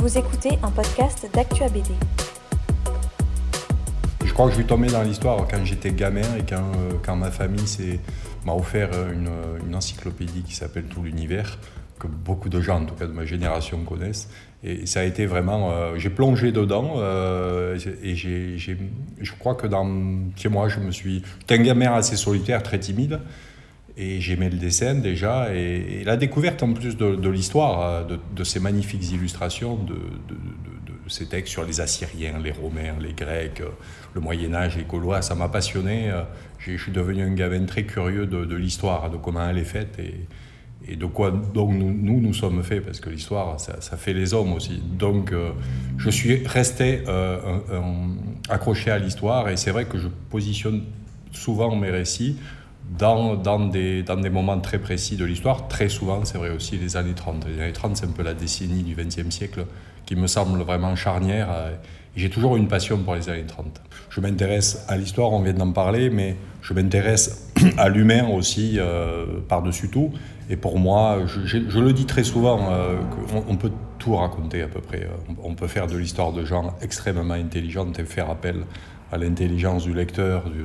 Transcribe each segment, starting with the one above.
Vous écoutez un podcast d'Actua BD. Je crois que je suis tombé dans l'histoire quand j'étais gamin et quand, euh, ma famille m'a offert une, une, encyclopédie qui s'appelle Tout l'univers, que beaucoup de gens, en tout cas de ma génération, connaissent. Et ça a été vraiment. Euh, j'ai plongé dedans euh, et j'ai, je crois que dans. Chez moi, je me suis. J'étais un gamin assez solitaire, très timide. Et j'aimais le dessin déjà. Et, la découverte en plus de, l'histoire, euh, de, ces magnifiques illustrations, de, ces textes sur les Assyriens, les Romains, les Grecs, euh, le Moyen-Âge, les Gaulois, ça m'a passionné. Euh, je suis devenu un gamin très curieux de, l'histoire, de comment elle est faite et, de quoi nous, nous, sommes faits, parce que l'histoire, ça, fait les hommes aussi. Donc je suis resté accroché à l'histoire et c'est vrai que je positionne souvent mes récits dans, dans, des, dans des moments très précis de l'histoire. Très souvent, c'est vrai aussi, les années 30. Les années 30, c'est un peu la décennie du XXe siècle qui me semble vraiment charnière. Euh, j'ai toujours une passion pour les années 30. Je m'intéresse à l'histoire, on vient d'en parler, mais je m'intéresse à l'humain aussi euh, par-dessus tout. Et pour moi, je, le dis très souvent, euh, on, peut tout raconter à peu près. On, peut faire de l'histoire de gens extrêmement intelligentes et faire appel à l'intelligence du lecteur, du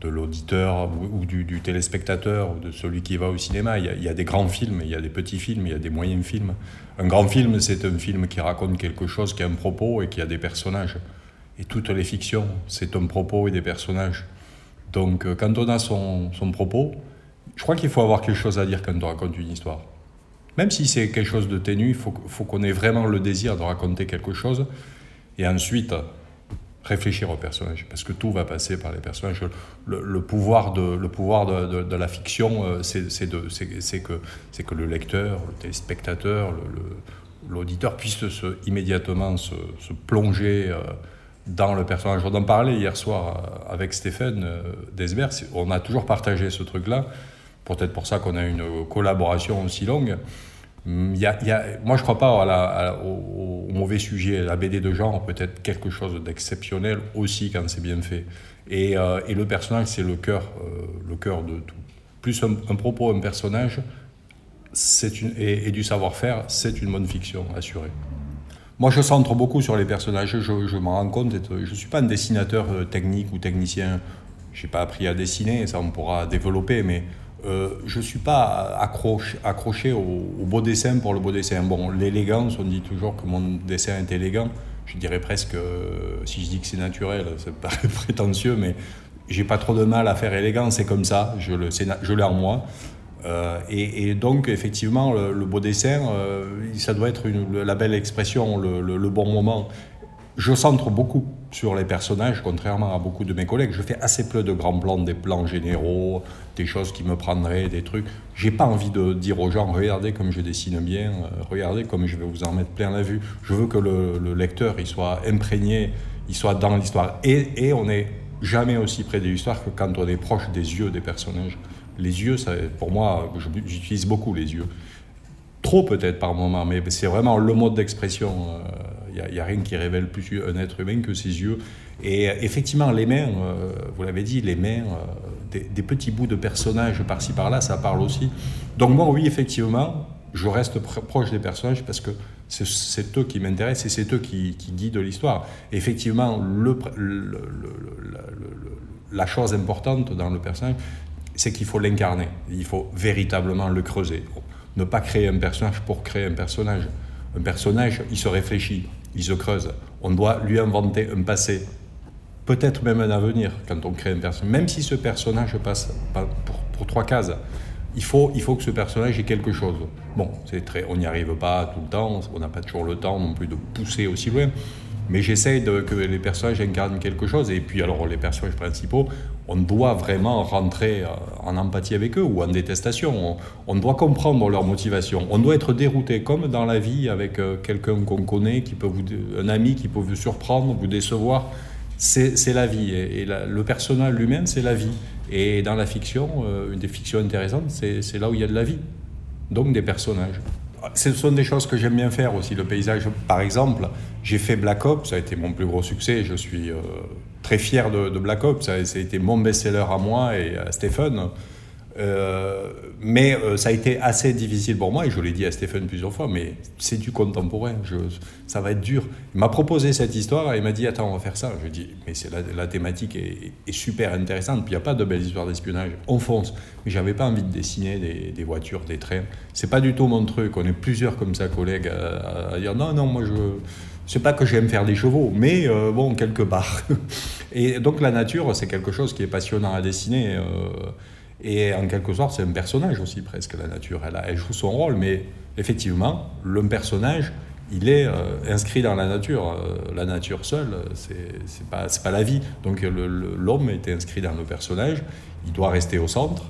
de l'auditeur ou, du, téléspectateur ou de celui qui va au cinéma. Il y, a, des grands films, il y a des petits films, il y a des moyens films. Un grand film, c'est un film qui raconte quelque chose, qui a un propos et qui a des personnages. Et toutes les fictions, c'est un propos et des personnages. Donc euh, quand on a son, propos, je crois qu'il faut avoir quelque chose à dire quand on raconte une histoire. Même si c'est quelque chose de ténu, il faut, faut qu'on ait vraiment le désir de raconter quelque chose. Et ensuite, réfléchir aux personnages, parce que tout va passer par les personnages. Le, pouvoir, de, la fiction, euh, c'est que, le lecteur, le téléspectateur, l'auditeur puisse se, immédiatement se, se plonger euh, dans le personnage. On en parlait hier soir euh, avec Stéphane Desbert, on a toujours partagé ce truc-là, peut-être pour ça qu'on a une collaboration aussi longue. Mm, y y a, moi, je ne crois pas au, mauvais sujet. La BD de genre peut être quelque chose d'exceptionnel aussi quand c'est bien fait. Et, euh, et le personnage, c'est le cœur, euh, le cœur de tout. Plus un, propos, un personnage, une, et, du savoir-faire, c'est une bonne fiction, assurée. Moi, je centre beaucoup sur les personnages. Je, je m'en rends compte. Je ne suis pas un dessinateur euh, technique ou technicien. Je n'ai pas appris à dessiner, ça on pourra développer, mais euh, je ne suis pas accroché, au, beau dessin pour le beau dessin. Bon, l'élégance, on dit toujours que mon dessin est élégant. Je dirais presque, euh, si je dis que c'est naturel, ça paraît prétentieux, mais j'ai pas trop de mal à faire élégant, c'est comme ça, je l'ai en moi. Euh, et, donc, effectivement, le, beau dessin, ça doit être la belle expression, le bon moment. Je centre beaucoup sur les personnages, contrairement à beaucoup de mes collègues. Je fais assez peu de grands plans, des plans généraux, des choses qui me prendraient, des trucs. J'ai pas envie de dire aux gens, regardez comme je dessine bien, euh, regardez comme je vais vous en mettre plein la vue. Je veux que le, lecteur il soit imprégné, il soit dans l'histoire. Et, on n'est jamais aussi près de l'histoire que quand on est proche des yeux des personnages. Les yeux, pour moi, j'utilise beaucoup les yeux. Trop peut-être par moment, mais c'est vraiment le mode d'expression. Euh, n'y a, rien qui révèle plus un être humain que ses yeux. Et euh, effectivement, les mains, euh, vous l'avez dit, les mains, euh, des, petits bouts de personnages par-ci par-là, ça parle aussi. Donc moi, oui, effectivement, je reste proche des personnages parce que c'est eux qui m'intéressent et c'est eux qui, guident l'histoire. Effectivement, la chose importante dans le personnage, c'est qu'il faut l'incarner. Il faut véritablement le creuser. Ne pas créer un personnage pour créer un personnage. Un personnage, il se réfléchit il se creuse. On doit lui inventer un passé, peut-être même un avenir quand on crée un personnage. Même si ce personnage passe pour, trois cases, il faut, il faut que ce personnage ait quelque chose. Bon, c'est très, on n'y arrive pas tout le temps, on n'a pas toujours le temps non plus de pousser aussi loin. Mais j'essaye que les personnages incarnent quelque chose. Et puis, alors, les personnages principaux, on doit vraiment rentrer euh, en empathie avec eux ou en détestation. On, doit comprendre leur motivation. On doit être dérouté, comme dans la vie avec euh, quelqu'un qu'on connaît, qui peut vous, un ami qui peut vous surprendre, vous décevoir. C'est la vie. Et, le personnage lui-même, c'est la vie. Et dans la fiction, euh, une des fictions intéressantes, c'est là où il y a de la vie. Donc des personnages ce sont des choses que j'aime bien faire aussi. Le paysage, par exemple, j'ai fait Black Ops, ça a été mon plus gros succès. Je suis euh, très fier de, Black Ops. Ça, a été mon best-seller à moi et à Stephen. Euh, mais euh, ça a été assez difficile pour moi, et je l'ai dit à Stéphane plusieurs fois, mais c'est du contemporain, ça va être dur. Il m'a proposé cette histoire, et il m'a dit, attends, on va faire ça. Je lui ai dit, mais la, thématique est, super intéressante, puis il n'y a pas de belles histoires d'espionnage, on fonce. Mais j'avais pas envie de dessiner des, des, voitures, des trains. C'est pas du tout mon truc, on est plusieurs comme ça, collègues, à, dire, non, non, moi je... C'est pas que j'aime faire des chevaux, mais euh, bon, quelque part. et donc la nature, c'est quelque chose qui est passionnant à dessiner. Et en quelque sorte, c'est un personnage aussi, presque, la nature. Elle, joue son rôle, mais effectivement, le personnage, il est euh, inscrit dans la nature. Euh, la nature seule, c'est pas, pas la vie. Donc l'homme est inscrit dans le personnage, il doit rester au centre,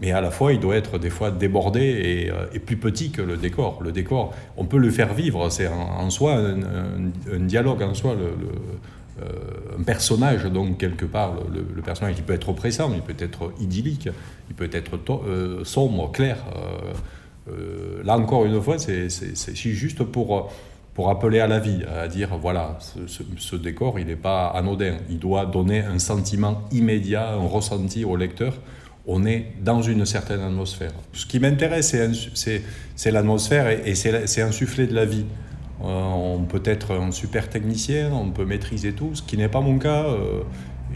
mais à la fois, il doit être des fois débordé et, euh, plus petit que le décor. Le décor, on peut le faire vivre, c'est en, soi un, dialogue en soi. le, un personnage, donc quelque part, le, personnage, il peut être oppressant, il peut être idyllique, il peut être euh, sombre, clair. Euh, là encore une fois, c'est juste pour, pour appeler à la vie, à dire voilà, ce, décor, il n'est pas anodin, il doit donner un sentiment immédiat, un ressenti au lecteur on est dans une certaine atmosphère. Ce qui m'intéresse, c'est l'atmosphère et, et c'est insuffler de la vie. Euh, on peut être un super technicien, on peut maîtriser tout, ce qui n'est pas mon cas. Euh,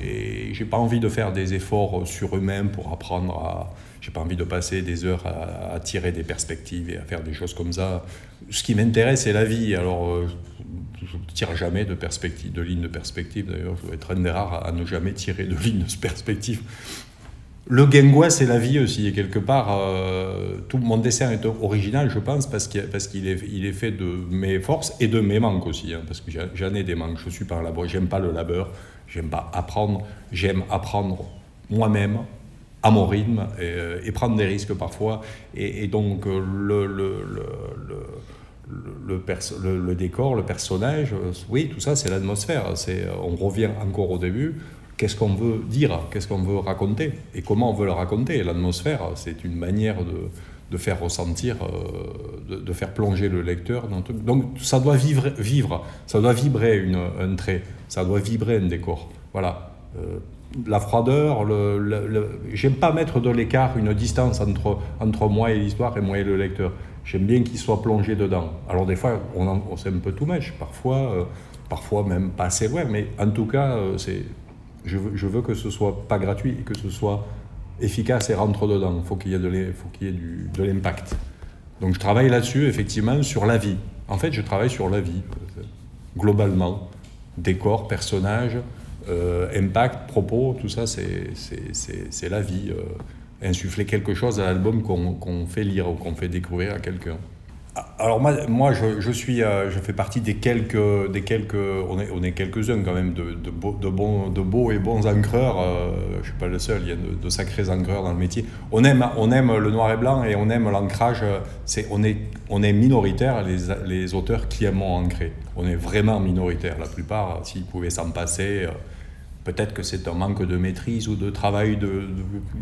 et j'ai pas envie de faire des efforts surhumains pour apprendre à. J'ai pas envie de passer des heures à, tirer des perspectives et à faire des choses comme ça. Ce qui m'intéresse, c'est la vie. Alors, euh, je ne tire jamais de perspective, de ligne de perspective. D'ailleurs, je vais être un des rares à ne jamais tirer de ligne de perspective. Le Gengwa, c'est la vie aussi, et quelque part, euh, tout mon dessin est original, je pense, parce qu'il est, fait de mes forces et de mes manques aussi, hein, parce que j'en ai des manques, je suis pas un labeur, j'aime pas le labeur, j'aime pas apprendre, j'aime apprendre moi-même, à mon rythme, et, euh, prendre des risques parfois, et, donc euh, le, décor, le personnage, oui, tout ça, c'est l'atmosphère. On revient encore au début qu'est-ce qu'on veut dire, qu'est-ce qu'on veut raconter et comment on veut le raconter. L'atmosphère, c'est une manière de, de, faire ressentir, euh, de, faire plonger le lecteur. Donc ça doit vivre, vivre ça doit vibrer une, un trait, ça doit vibrer un décor. Voilà. Euh, la froideur, j'aime pas mettre de l'écart, une distance entre, entre moi et l'histoire et moi et le lecteur. J'aime bien qu'il soit plongé dedans. Alors des fois, on, on un peu tout mèche, parfois, euh, parfois même pas assez loin, mais en tout cas, c'est je veux, que ce soit pas gratuit et que ce soit efficace et rentre dedans. Il faut qu'il y ait de l'impact. Donc je travaille là-dessus, effectivement, sur la vie. En fait, je travaille sur la vie, globalement. Décor, personnage, euh, impact, propos, tout ça, c'est la vie. Euh, insuffler quelque chose à l'album qu'on fait lire ou qu'on fait découvrir à quelqu'un. Alors moi, moi je, suis, euh, je fais partie des quelques, des quelques on est, on est quelques-uns quand même de, de, beaux, de, bons, de beaux et bons encreurs. Euh, je ne suis pas le seul, il y a de, sacrés encreurs dans le métier. On aime, on aime le noir et blanc et on aime l'ancrage. C'est, on, est, on est minoritaire, les, les auteurs qui aiment ancrer. On est vraiment minoritaire. La plupart, s'ils pouvaient s'en passer, euh, Peut-être que c'est un manque de maîtrise ou de travail,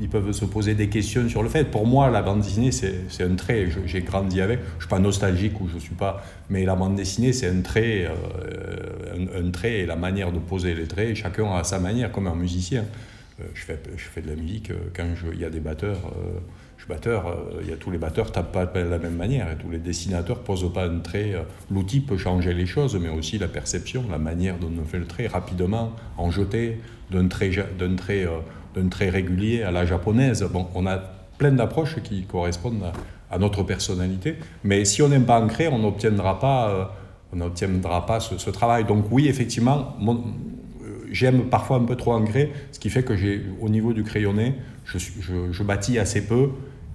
ils peuvent se poser des questions sur le fait. Pour moi, la bande dessinée, c'est un trait, j'ai grandi avec. Je ne suis pas nostalgique ou je ne suis pas... Mais la bande dessinée, c'est un trait, euh, un, trait et la manière de poser les traits, chacun a sa manière, comme un musicien. Euh, je, fais, je fais de la musique euh, quand il y a des batteurs je suis batteur, euh, il y a tous les batteurs tapent pas de la même manière et tous les dessinateurs posent pas un trait. Euh, l'outil peut changer les choses, mais aussi la perception, la manière dont on fait le trait rapidement, en jeté, d'un trait, d'un trait, euh, d'un trait régulier à la japonaise. Bon, on a plein d'approches qui correspondent à, notre personnalité, mais si on n'aime pas ancrer, on n'obtiendra pas, on n'obtiendra pas ce, travail. Donc oui, effectivement, j'aime parfois un peu trop ancrer, ce qui fait que j'ai, au niveau du crayonné, je bâtis assez peu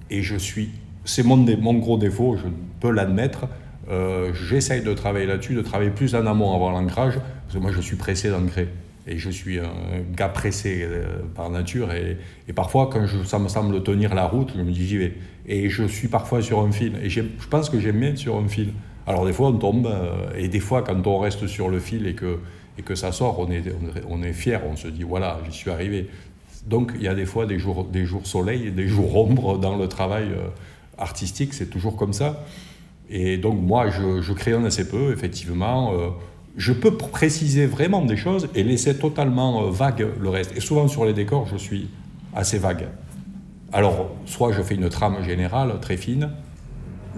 et je suis, c'est mon, gros défaut, je peux l'admettre. Euh, j'essaye de travailler là-dessus, de travailler plus en amont avant l'ancrage, parce que moi je suis pressé d'ancrer. Et je suis un gars pressé euh, par nature. Et, parfois, quand ça me semble tenir la route, je me dis j'y vais. Et je suis parfois sur un fil. Et je pense que j'aime bien être sur un fil. Alors des fois, on tombe. Euh, et des fois, quand on reste sur le fil et que, ça sort, on est fier. On se dit voilà, j'y suis arrivé. Donc il y a des fois des jours, des jours soleil des jours ombre dans le travail euh, artistique, c'est toujours comme ça. Et donc moi, je, je crayonne assez peu, effectivement. Euh, je peux préciser vraiment des choses et laisser totalement euh, vague le reste. Et souvent sur les décors, je suis assez vague. Alors, soit je fais une trame générale très fine,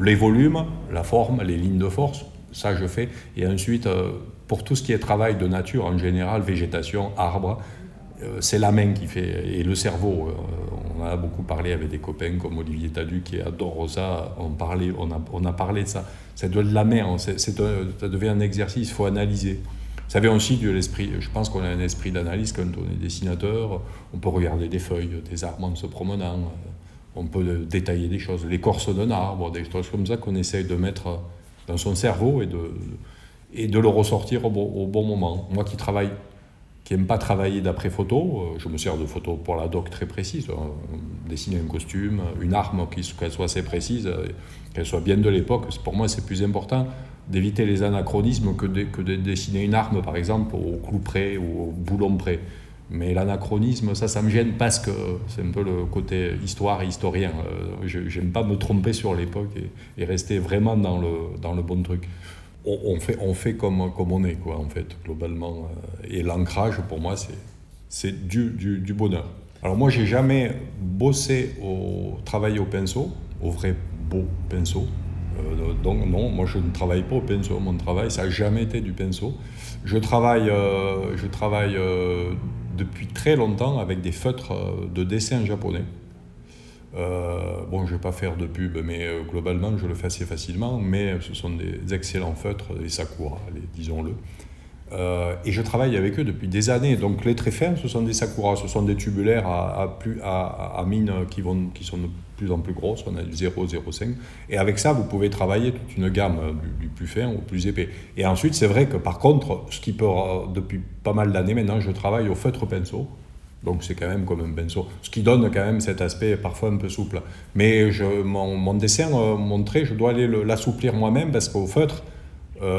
les volumes, la forme, les lignes de force, ça je fais. Et ensuite, pour tout ce qui est travail de nature en général, végétation, arbre, euh, c'est la main qui fait, et le cerveau. on a beaucoup parlé avec des copains comme Olivier Tadu qui adore ça, on, parlait, on, a, on a parlé de ça. C'est de la main, ça devient un exercice, il faut analyser. Ça vient aussi de l'esprit, je pense qu'on a un esprit d'analyse quand on est dessinateur, on peut regarder des feuilles, des arbres en se promenant, on peut détailler des choses, l'écorce d'un arbre, des choses comme ça qu'on essaye de mettre dans son cerveau et de, et de le ressortir au bon, moment. Moi qui travaille, qui n'aime pas travailler d'après photo, euh, je me sers de photos pour la doc très précise, hein. dessiner un costume, une arme, qu'elle soit assez précise, euh, qu'elle soit bien de l'époque, pour moi c'est plus important d'éviter les anachronismes que de, que de dessiner une arme, par exemple, au clou près ou au boulon près. Mais l'anachronisme, ça, ça me gêne parce que c'est un peu le côté histoire et historien. Euh, je n'aime pas me tromper sur l'époque et, rester vraiment dans le, dans le bon truc. On, fait, on fait comme, comme on est, quoi, en fait, globalement. Euh, et l'ancrage, pour moi, c'est du, du, du, bonheur. Alors moi, j'ai jamais bossé au travail au pinceau, au vrai beau pinceau. Euh, donc non, moi je ne travaille pas au pinceau. Mon travail, ça n'a jamais été du pinceau. Je travaille, euh, je travaille depuis très longtemps avec des feutres de dessin japonais. Bon, je ne vais pas faire de pub, mais globalement, je le fais assez facilement. Mais ce sont des excellents feutres, des Sakura, disons-le. et je travaille avec eux depuis des années. Donc les très fins, ce sont des Sakura, ce sont des tubulaires à, plus, à, à mine qui, vont, qui sont plus en plus grosse, on a du 0,05. Et avec ça, vous pouvez travailler toute une gamme euh, du, plus fin au plus épais. Et ensuite, c'est vrai que par contre, ce qui peut, euh, depuis pas mal d'années maintenant, je travaille au feutre pinceau. Donc c'est quand même comme un pinceau. Ce qui donne quand même cet aspect parfois un peu souple. Mais je, mon, dessin, euh, mon trait, je dois aller l'assouplir moi-même parce qu'au feutre,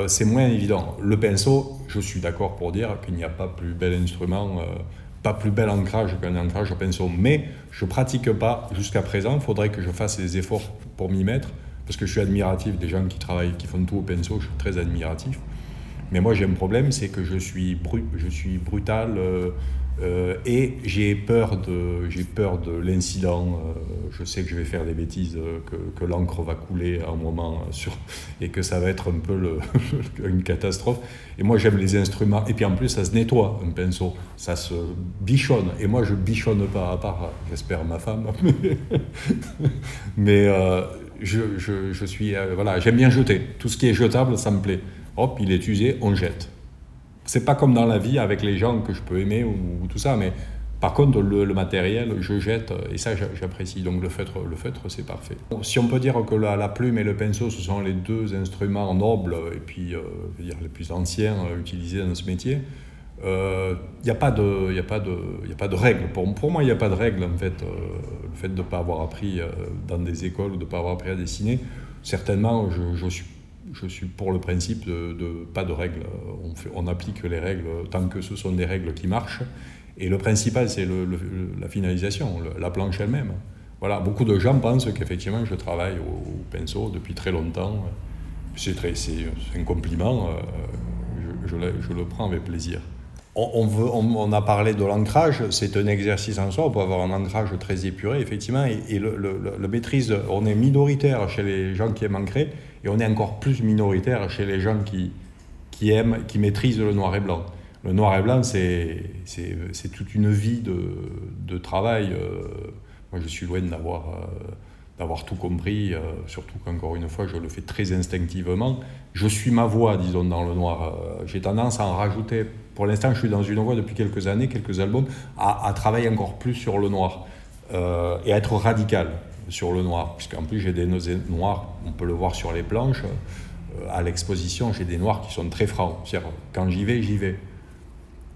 c'est moins évident. Le pinceau, je suis d'accord pour dire qu'il n'y a pas plus bel instrument pas plus bel ancrage qu'un ancrage au pinceau, mais je pratique pas jusqu'à présent. Il faudrait que je fasse des efforts pour m'y mettre, parce que je suis admiratif des gens qui travaillent, qui font tout au pinceau, je suis très admiratif. Mais moi j'ai un problème, c'est que je suis, je suis brutal, euh, euh, et j'ai peur de, peur de l'incident. Euh, je sais que je vais faire des bêtises, que, l'encre va couler à un moment sur, et que ça va être un peu une catastrophe. Et moi, j'aime les instruments. Et puis en plus, ça se nettoie un pinceau, ça se bichonne. Et moi, je bichonne pas, à part, j'espère, ma femme. Mais je, je, je, suis, voilà, j'aime bien jeter. Tout ce qui est jetable, ça me plaît. Hop, il est usé, on jette c'est pas comme dans la vie avec les gens que je peux aimer ou, tout ça, mais par contre, le, matériel, je jette et ça, j'apprécie. Donc le feutre, le feutre, c'est parfait. Si on peut dire que la, plume et le pinceau, ce sont les deux instruments nobles et puis euh, dire, les plus anciens euh, utilisés dans ce métier, il euh, n'y a pas de, y a pas de, y a pas de règle. Pour, pour moi, il n'y a pas de règle en fait. le fait de ne pas avoir appris dans des écoles ou de ne pas avoir appris à dessiner, certainement, je, je suis je suis pour le principe de, pas de règles. On, applique les règles tant que ce sont des règles qui marchent. Et le principal, c'est la finalisation, la planche elle-même. Voilà, beaucoup de gens pensent qu'effectivement, je travaille au, pinceau depuis très longtemps. C'est un compliment, euh, je, le, prends avec plaisir. On, a parlé de l'ancrage, c'est un exercice en soi, on peut avoir un ancrage très épuré, effectivement, et, le, le, maîtrise, on est minoritaire chez les gens qui aiment ancrer, et on est encore plus minoritaire chez les gens qui, qui aiment, qui maîtrisent le noir et blanc. Le noir et blanc, c'est toute une vie de, de travail. Euh, moi, je suis loin d'avoir euh, tout compris, euh, surtout qu'encore une fois, je le fais très instinctivement. Je suis ma voix, disons, dans le noir. J'ai tendance à en rajouter. Pour l'instant, je suis dans une voie depuis quelques années, quelques albums, à, à travailler encore plus sur le noir et à être radical sur le noir, puisqu'en plus j'ai des noirs, on peut le voir sur les planches, euh, à l'exposition j'ai des noirs qui sont très francs, c'est-à-dire quand j'y vais, j'y vais.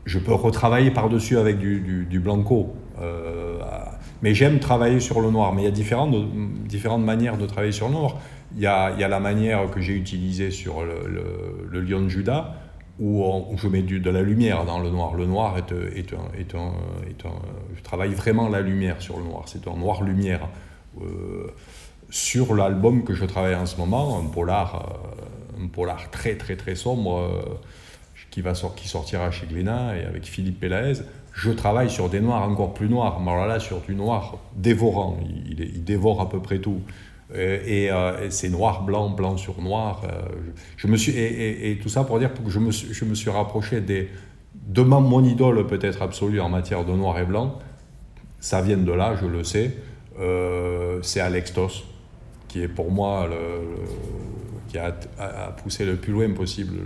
Je peux retravailler par-dessus avec du, blanco, euh, mais j'aime travailler sur le noir, mais il y a différentes, différentes manières de travailler sur le noir. Il y a, il y a la manière que j'ai utilisée sur le, lion de Judas, où, je mets du, de la lumière dans le noir. Le noir est, est, un, est un, Je travaille vraiment la lumière sur le noir. C'est un noir-lumière. Euh, sur l'album que je travaille en ce moment, un polar, euh, un polar très très très sombre. Euh, qui, va qui sortira chez Glénat et avec Philippe Pélaez, je travaille sur des noirs encore plus noirs. Mais là, sur du noir dévorant. Il, dévore à peu près tout. Et, c'est noir, blanc, blanc sur noir. je me suis, et, tout ça pour dire que je me, je me suis rapproché des, de mon idole peut-être absolue en matière de noir et blanc. Ça vient de là, je le sais. C'est Alex Toss, qui est pour moi qui a, poussé le plus loin possible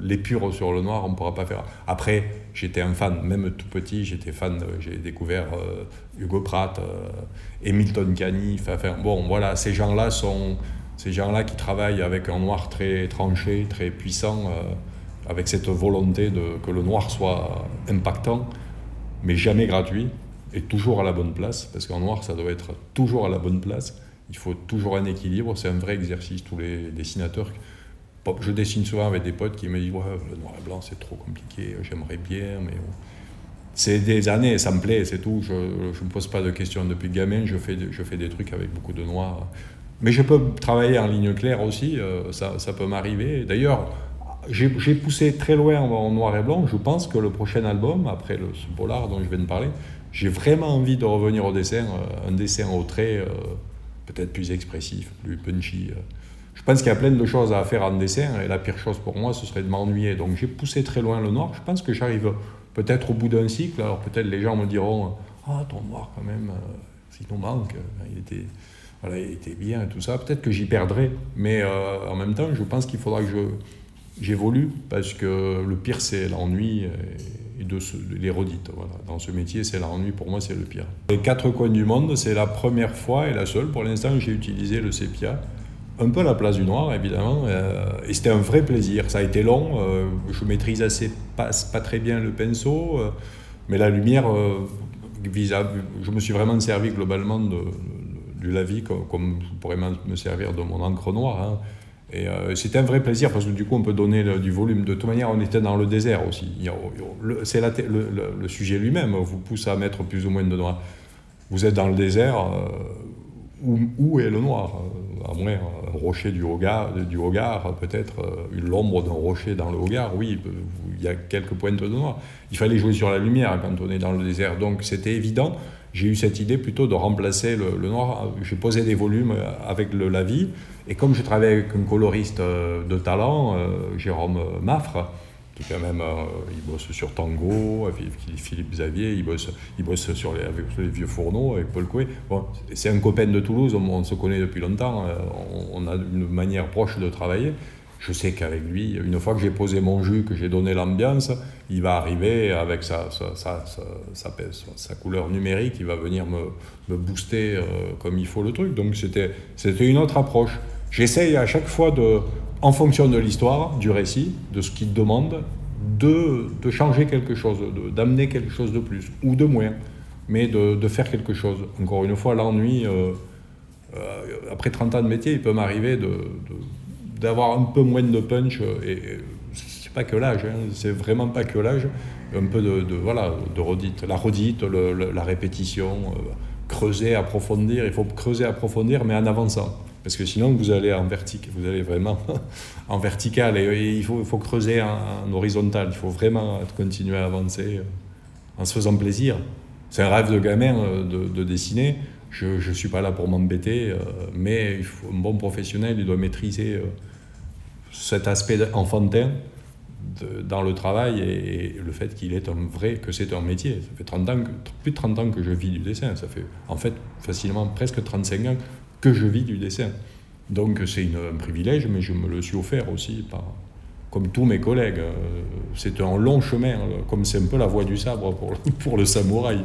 l'épure sur le noir, on ne pourra pas faire. Après, j'étais un fan, même tout petit, j'étais fan, j'ai découvert euh, Hugo Pratt, euh, Hamilton Cani, bon, voilà, ces gens-là sont ces gens-là qui travaillent avec un noir très tranché, très puissant, euh, avec cette volonté que le noir soit impactant, mais jamais gratuit, et toujours à la bonne place, parce qu'en noir, ça doit être toujours à la bonne place il faut toujours un équilibre. C'est un vrai exercice. Tous les dessinateurs. Je dessine souvent avec des potes qui me disent ouais, le noir et blanc c'est trop compliqué, j'aimerais bien, mais c'est des années, ça me plaît, c'est tout. Je ne me pose pas de questions depuis gamin, je fais, je fais des trucs avec beaucoup de noir. Mais je peux travailler en ligne claire aussi, euh, ça, ça peut m'arriver. D'ailleurs, j'ai poussé très loin en noir et blanc. Je pense que le prochain album, après le, ce polar dont je viens de parler, j'ai vraiment envie de revenir au dessin, euh, un dessin au trait. Euh, peut-être plus expressif, plus punchy. Euh. Je pense qu'il y a plein de choses à faire en dessin et la pire chose pour moi, ce serait de m'ennuyer. Donc j'ai poussé très loin le noir. Je pense que j'arrive peut-être au bout d'un cycle. Alors peut-être les gens me diront Ah, ton noir quand même, s'il nous manque, euh, il était, voilà, il était bien et tout ça. Peut-être que j'y perdrai. Mais en même temps, je pense qu'il faudra que j'évolue parce que le pire, c'est l'ennui de l'érodite. Voilà. Dans ce métier, c'est l'ennui, pour moi, c'est le pire. Les quatre coins du monde, c'est la première fois et la seule pour l'instant que j'ai utilisé le sépia. Un peu à la place du noir, évidemment, euh, et c'était un vrai plaisir. Ça a été long, euh, je maîtrise assez pas, pas, très bien le pinceau, euh, mais la lumière, je me suis vraiment servi globalement de, du lavis comme, comme, je pourrais me servir de mon encre noire. Hein. Et euh, un vrai plaisir parce que du coup, on peut donner du volume. De toute manière, on était dans le désert aussi. C'est le, sujet lui-même vous pousse à mettre plus ou moins de noir. Vous êtes dans le désert, euh, où, est le noir? Euh, moins un rocher du regard, du regard peut-être, l'ombre d'un rocher dans le regard, oui, il y a quelques pointes de noir. Il fallait jouer sur la lumière quand on est dans le désert. Donc c'était évident. J'ai eu cette idée plutôt de remplacer le, noir. J'ai posé des volumes avec le, la vie et comme je travaille avec un coloriste euh, de talent, euh, Jérôme Maffre, qui quand même, euh, il bosse sur Tango, Philippe Xavier, il bosse, il bosse sur les, avec vieux fourneaux, avec Paul Coué. C'est un copain de Toulouse, on, se connaît depuis longtemps, on, a une manière proche de travailler. Je sais qu'avec lui, une fois que j'ai posé mon jus, que j'ai donné l'ambiance, il va arriver avec sa, couleur numérique, il va venir me, booster comme il faut le truc. Donc c'était une autre approche. J'essaye à chaque fois, de, en fonction de l'histoire, du récit, de ce qu'il demande, de, de, changer quelque chose, d'amener quelque chose de plus ou de moins, mais de, de faire quelque chose. Encore une fois, l'ennui, euh, euh, après 30 ans de métier, il peut m'arriver d'avoir un peu moins de punch. Et, pas que l'âge, hein, c'est vraiment pas que l'âge. Un peu de, voilà, de redite, la redite, la répétition, euh, creuser, approfondir. Il faut creuser, approfondir, mais en avançant. Parce que sinon, vous allez en vertical, vous allez vraiment en vertical et, il, faut, il, faut, creuser en, horizontal. Il faut vraiment continuer à avancer euh, en se faisant plaisir. C'est un rêve de gamin euh, de, dessiner. Je ne suis pas là pour m'embêter, euh, mais un bon professionnel, il doit maîtriser cet aspect enfantin dans le travail et, le fait qu'il est un vrai, que c'est un métier. Ça fait 30 ans, plus de 30 ans que je vis du dessin. Ça fait en fait facilement presque 35 ans que je vis du dessin. Donc c'est un privilège, mais je me le suis offert aussi, par, comme tous mes collègues. Euh, c'est un long chemin, comme c'est un peu la voie du sabre pour, pour le samouraï.